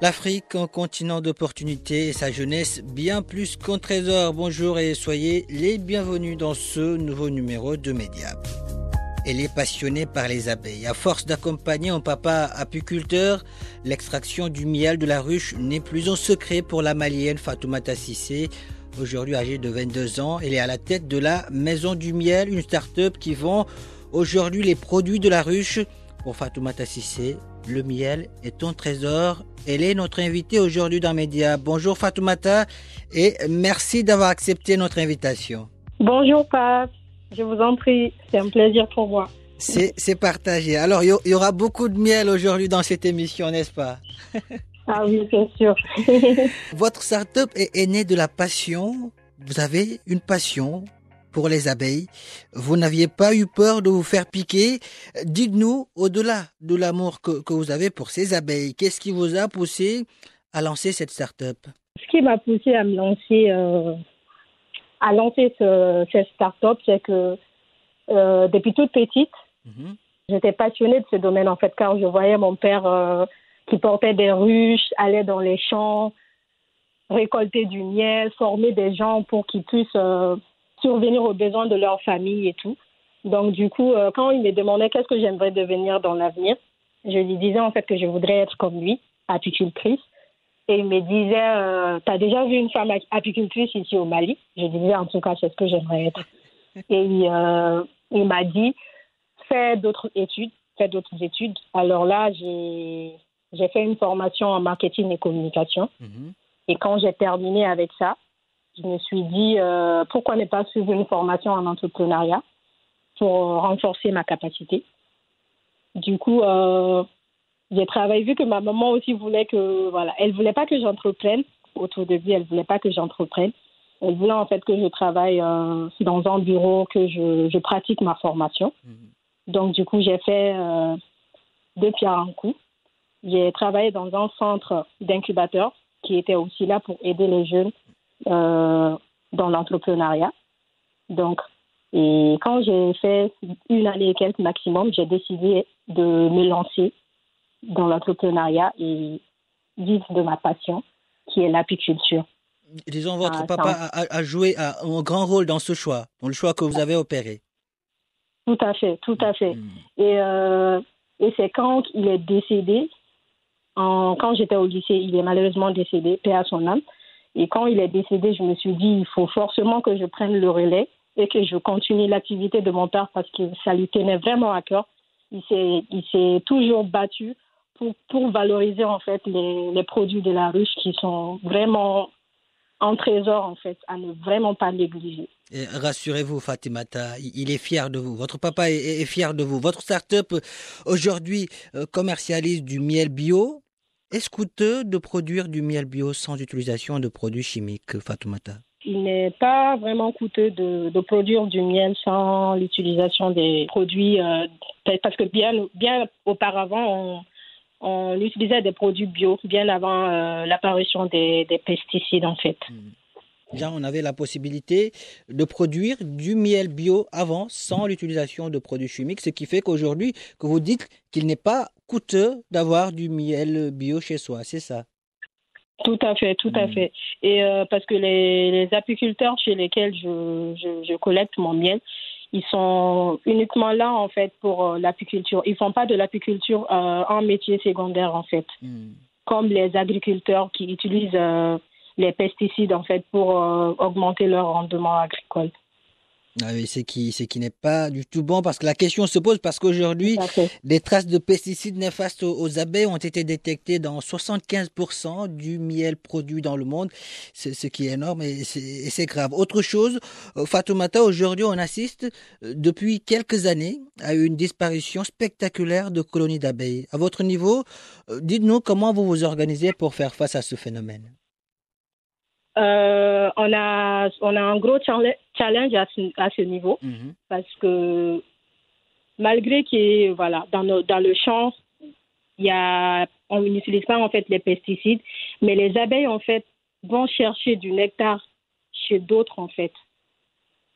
L'Afrique, un continent d'opportunités et sa jeunesse bien plus qu'un trésor. Bonjour et soyez les bienvenus dans ce nouveau numéro de Mediap. Elle est passionnée par les abeilles. À force d'accompagner un papa apiculteur, l'extraction du miel de la ruche n'est plus un secret pour la malienne Fatoumata Sissé. Aujourd'hui âgée de 22 ans, elle est à la tête de la Maison du Miel, une start-up qui vend aujourd'hui les produits de la ruche. Pour Fatoumata Sissé, le miel est un trésor. Elle est notre invitée aujourd'hui dans Média. Bonjour Fatoumata et merci d'avoir accepté notre invitation. Bonjour Pape, je vous en prie, c'est un plaisir pour moi. C'est c'est partagé. Alors, il y, y aura beaucoup de miel aujourd'hui dans cette émission, n'est-ce pas? Ah oui, c'est sûr. Votre start-up est, est née de la passion. Vous avez une passion pour les abeilles. Vous n'aviez pas eu peur de vous faire piquer. Dites-nous, au-delà de l'amour que, que vous avez pour ces abeilles, qu'est-ce qui vous a poussé à lancer cette start-up? Ce qui m'a poussé à me lancer, euh, à lancer ce, cette start-up, c'est que euh, depuis toute petite, Mhm. j'étais passionnée de ce domaine en fait, car je voyais mon père euh, qui portait des ruches, allait dans les champs, récolter du miel, former des gens pour qu'ils puissent survenir aux besoins de leur famille et tout. Donc du coup, euh, quand il me demandait qu'est-ce que j'aimerais devenir dans l'avenir, je lui disais en fait que je voudrais être comme lui, apicultrice. Et il me disait, euh, t'as déjà vu une femme apicultrice ici au Mali? Je disais, en tout cas, c'est ce que j'aimerais être. Et euh, il m'a dit, fais d'autres études, fais d'autres études. Alors là, j'ai j'ai fait une formation en marketing et communication. Mhm. Et quand j'ai terminé avec ça, je me suis dit, euh, pourquoi ne pas suivre une formation en entrepreneuriat pour euh, renforcer ma capacité. Du coup, euh, j'ai travaillé, vu que ma maman aussi voulait que, voilà, elle voulait pas que j'entreprenne. Au tout début, elle voulait pas que j'entreprenne. Elle voulait en fait que je travaille euh, dans un bureau, que je, je pratique ma formation. Mhm. Donc, du coup, j'ai fait deux pierres un coup. J'ai travaillé dans un centre d'incubateur qui était aussi là pour aider les jeunes euh, dans l'entrepreneuriat. Donc, et quand j'ai fait une année et quelques maximum, j'ai décidé de me lancer dans l'entrepreneuriat et vivre de ma passion, qui est l'apiculture. Disons, votre Ah, papa a, a joué un grand rôle dans ce choix, dans le choix que vous avez opéré. Tout à fait, tout à fait. Et, euh, et c'est quand il est décédé, en, quand j'étais au lycée, il est malheureusement décédé, paix à son âme. Et quand il est décédé, je me suis dit, il faut forcément que je prenne le relais et que je continue l'activité de mon père parce que ça lui tenait vraiment à cœur. Il s'est, toujours battu pour, pour valoriser en fait les, les produits de la ruche qui sont vraiment un trésor en fait, à ne vraiment pas négliger. Rassurez-vous, Fatimata, il il est fier de vous. Votre papa est, est fier de vous. Votre start-up euh, aujourd'hui euh, commercialise du miel bio. Est-ce coûteux de produire du miel bio sans utilisation de produits chimiques, Fatoumata? Il n'est pas vraiment coûteux de, de produire du miel sans l'utilisation des produits, euh, parce que bien, bien auparavant, on, on utilisait des produits bio, bien avant euh, l'apparition des, des pesticides en fait. Déjà, on avait la possibilité de produire du miel bio avant sans l'utilisation de produits chimiques, ce qui fait qu'aujourd'hui, que vous dites qu'il n'est pas coûteux d'avoir du miel bio chez soi, c'est ça? Tout à fait, tout à Mm. fait. Et euh, parce que les, les apiculteurs chez lesquels je, je, je collecte mon miel, ils sont uniquement là en fait pour euh, l'apiculture. Ils font pas de l'apiculture euh, un métier secondaire en fait. Hmm. comme les agriculteurs qui utilisent euh, les pesticides en fait pour augmenter leur rendement agricole. Ah ce qui, ce qui n'est pas du tout bon parce que la question se pose parce qu'aujourd'hui, des traces de pesticides néfastes aux, abeilles ont été détectées dans 75% du miel produit dans le monde, ce qui est énorme et c'est grave. Autre chose, euh, Fatoumata, aujourd'hui on assiste euh, depuis quelques années à une disparition spectaculaire de colonies d'abeilles. À votre niveau, euh, dites-nous comment vous vous organisez pour faire face à ce phénomène. Euh, on, a, on a un gros challenge à ce, à ce niveau mhm. parce que malgré que voilà, dans, dans le champ, y a, on n'utilise pas en fait les pesticides, mais les abeilles en fait vont chercher du nectar chez d'autres en fait.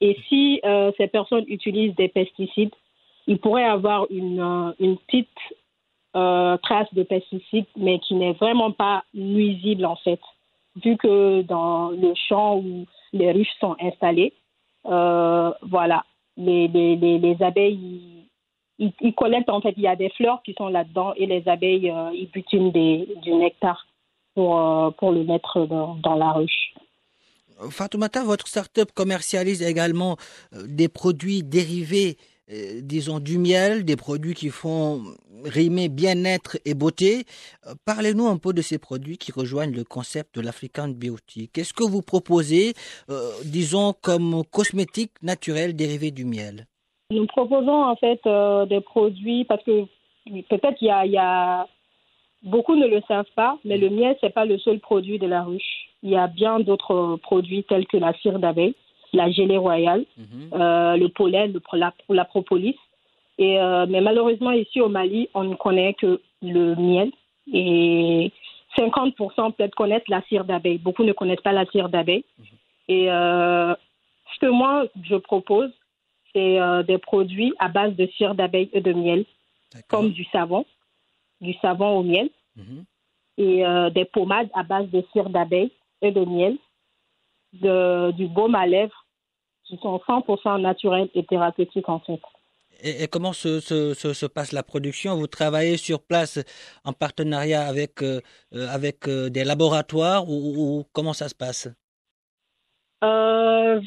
Et si euh, ces personnes utilisent des pesticides, il pourrait avoir une, euh, une petite trace de pesticides, mais qui n'est vraiment pas nuisible en fait vu que dans le champ où les ruches sont installées, euh, voilà, les, les, les, abeilles, ils, collectent en fait, il y a des fleurs qui sont là-dedans et les abeilles, euh, ils butinent des, du nectar pour, euh, pour le mettre dans, dans la ruche. Fatoumata, votre start-up commercialise également des produits dérivés euh, disons, du miel, des produits qui font rimer bien-être et beauté. Euh, parlez-nous un peu de ces produits qui rejoignent le concept de l'African Beauty. Qu'est-ce que vous proposez, euh, disons, comme cosmétiques naturels dérivés du miel? Nous proposons en fait des produits parce que peut-être il y a, beaucoup ne le savent pas, mais le miel c'est pas le seul produit de la ruche. Il y a bien d'autres produits tels que la cire d'abeille la gelée royale, mhm. euh, le pollen, la, la propolis. Et, euh, mais malheureusement, ici au Mali, on ne connaît que le miel. Et 50% peut-être connaissent la cire d'abeille. Beaucoup ne connaissent pas la cire d'abeille. Mhm. Et euh, ce que moi, je propose, c'est des produits à base de cire d'abeille et de miel, comme du savon, du savon au miel, mhm. et des pommades à base de cire d'abeille et de miel, de, du baume à lèvres qui sont 100% naturels et thérapeutiques en fait. Et, comment se, se, se, passe la production? Vous travaillez sur place en partenariat avec, euh, euh, avec euh, des laboratoires ou, comment ça se passe?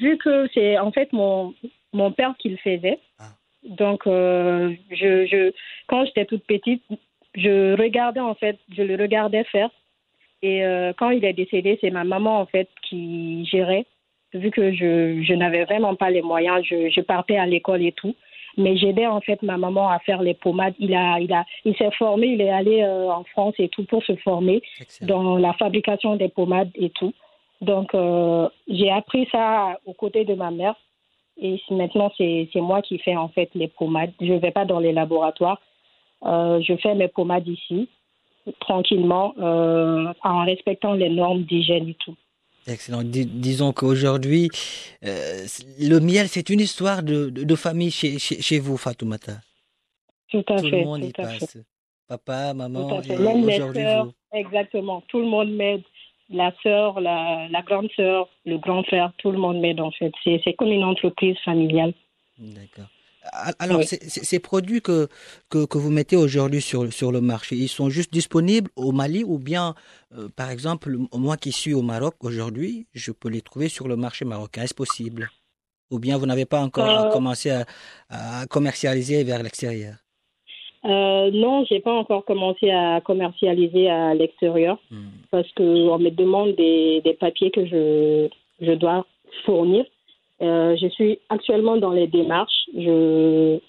Vu que c'est en fait mon, mon père qui le faisait, ah. donc je, je, quand j'étais toute petite, je regardais en fait, je le regardais faire. Et quand il est décédé, c'est ma maman en fait qui gérait vu que je, je n'avais vraiment pas les moyens, je, je partais à l'école et tout. Mais j'aidais en fait ma maman à faire les pommades. Il a, il a, il s'est formé, il est allé euh, en France et tout pour se former dans la fabrication des pommades et tout. Donc euh, j'ai appris ça aux côtés de ma mère. Et maintenant c'est moi qui fais en fait les pommades. Je ne vais pas dans les laboratoires. Euh, je fais mes pommades ici tranquillement en respectant les normes d'hygiène et tout. Excellent. disons qu'aujourd'hui, euh, le miel, c'est une histoire de, de, famille chez, chez, vous, Fatoumata. Tout à fait. Tout le monde y passe. Papa, maman, et aujourd'hui vous. Exactement. Tout le monde m'aide. La sœur, la, la grande sœur, le grand frère, tout le monde m'aide en fait. C'est comme une entreprise familiale. D'accord. Alors, ces produits que, que, vous mettez aujourd'hui sur, sur le marché, ils sont juste disponibles au Mali ou bien, euh, par exemple, moi qui suis au Maroc aujourd'hui, je peux les trouver sur le marché marocain. Est-ce possible? Ou bien vous n'avez pas encore euh. commencé à, commercialiser vers l'extérieur? Euh, non, j'ai pas encore commencé à commercialiser à l'extérieur hmm. parce qu'on me demande des, des papiers que je, je dois fournir. Euh, je suis actuellement dans les démarches, je,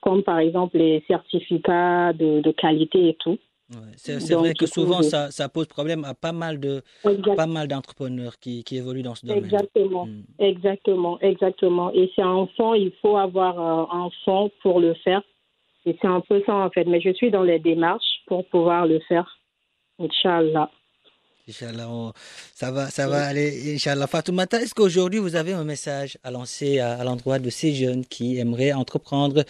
comme par exemple les certificats de, de qualité et tout. c'est vrai que souvent ça, ça, pose problème à pas mal de pas mal d'entrepreneurs qui, qui, évoluent dans ce domaine. Exactement, hmm. exactement, exactement. Et c'est un fonds, il faut avoir euh, un fonds pour le faire. Et c'est un peu ça en fait. Mais je suis dans les démarches pour pouvoir le faire. Inch'Allah. Inch'Allah, ça va, ça va aller, Inch'Allah. Fatoumata, est-ce qu'aujourd'hui vous avez un message à lancer à, l'endroit de ces jeunes qui aimeraient entreprendre,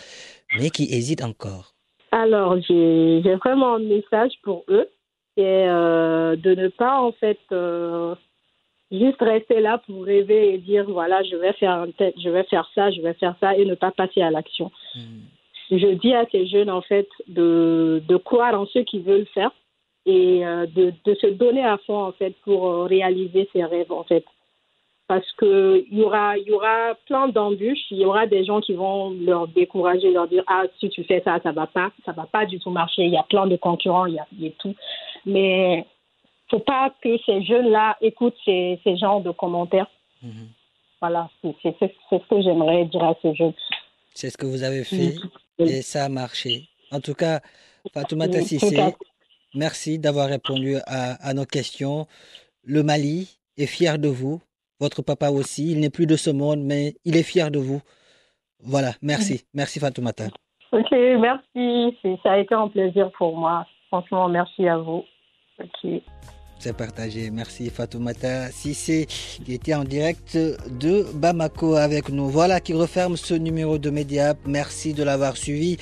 mais qui hésitent encore? Alors, j'ai vraiment un message pour eux, et euh, de ne pas en fait euh, juste rester là pour rêver et dire voilà, je vais faire je vais faire ça, je vais faire ça, et ne pas passer à l'action. Hmm. Je dis à ces jeunes en fait de, de croire en ce qu'ils veulent faire et euh, de, de, se donner à fond en fait pour euh, réaliser ses rêves en fait parce que il y aura y aura plein d'embûches il y aura des gens qui vont leur décourager leur dire ah si tu fais ça ça va pas ça va pas du tout marcher il y a plein de concurrents il y a, y a tout mais faut pas que ces jeunes là écoutent ces, ces genres de commentaires Mhm. voilà c'est ce que j'aimerais dire à ces jeunes C'est ce que vous avez fait et ça a marché. En tout cas, Fatoumata Sissé. Merci d'avoir répondu à, à nos questions. Le Mali est fier de vous. Votre papa aussi. Il n'est plus de ce monde, mais il est fier de vous. Voilà, merci. Merci Fatoumata. ok merci ça a été un plaisir pour moi franchement merci à vous ok C'est partagé. Merci Fatoumata Sissé qui était en direct de Bamako avec nous. Voilà qui referme ce numéro de Mediap. Merci de l'avoir suivi.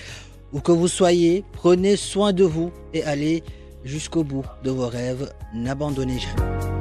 Où que vous soyez, prenez soin de vous et allez jusqu'au bout de vos rêves. N'abandonnez jamais.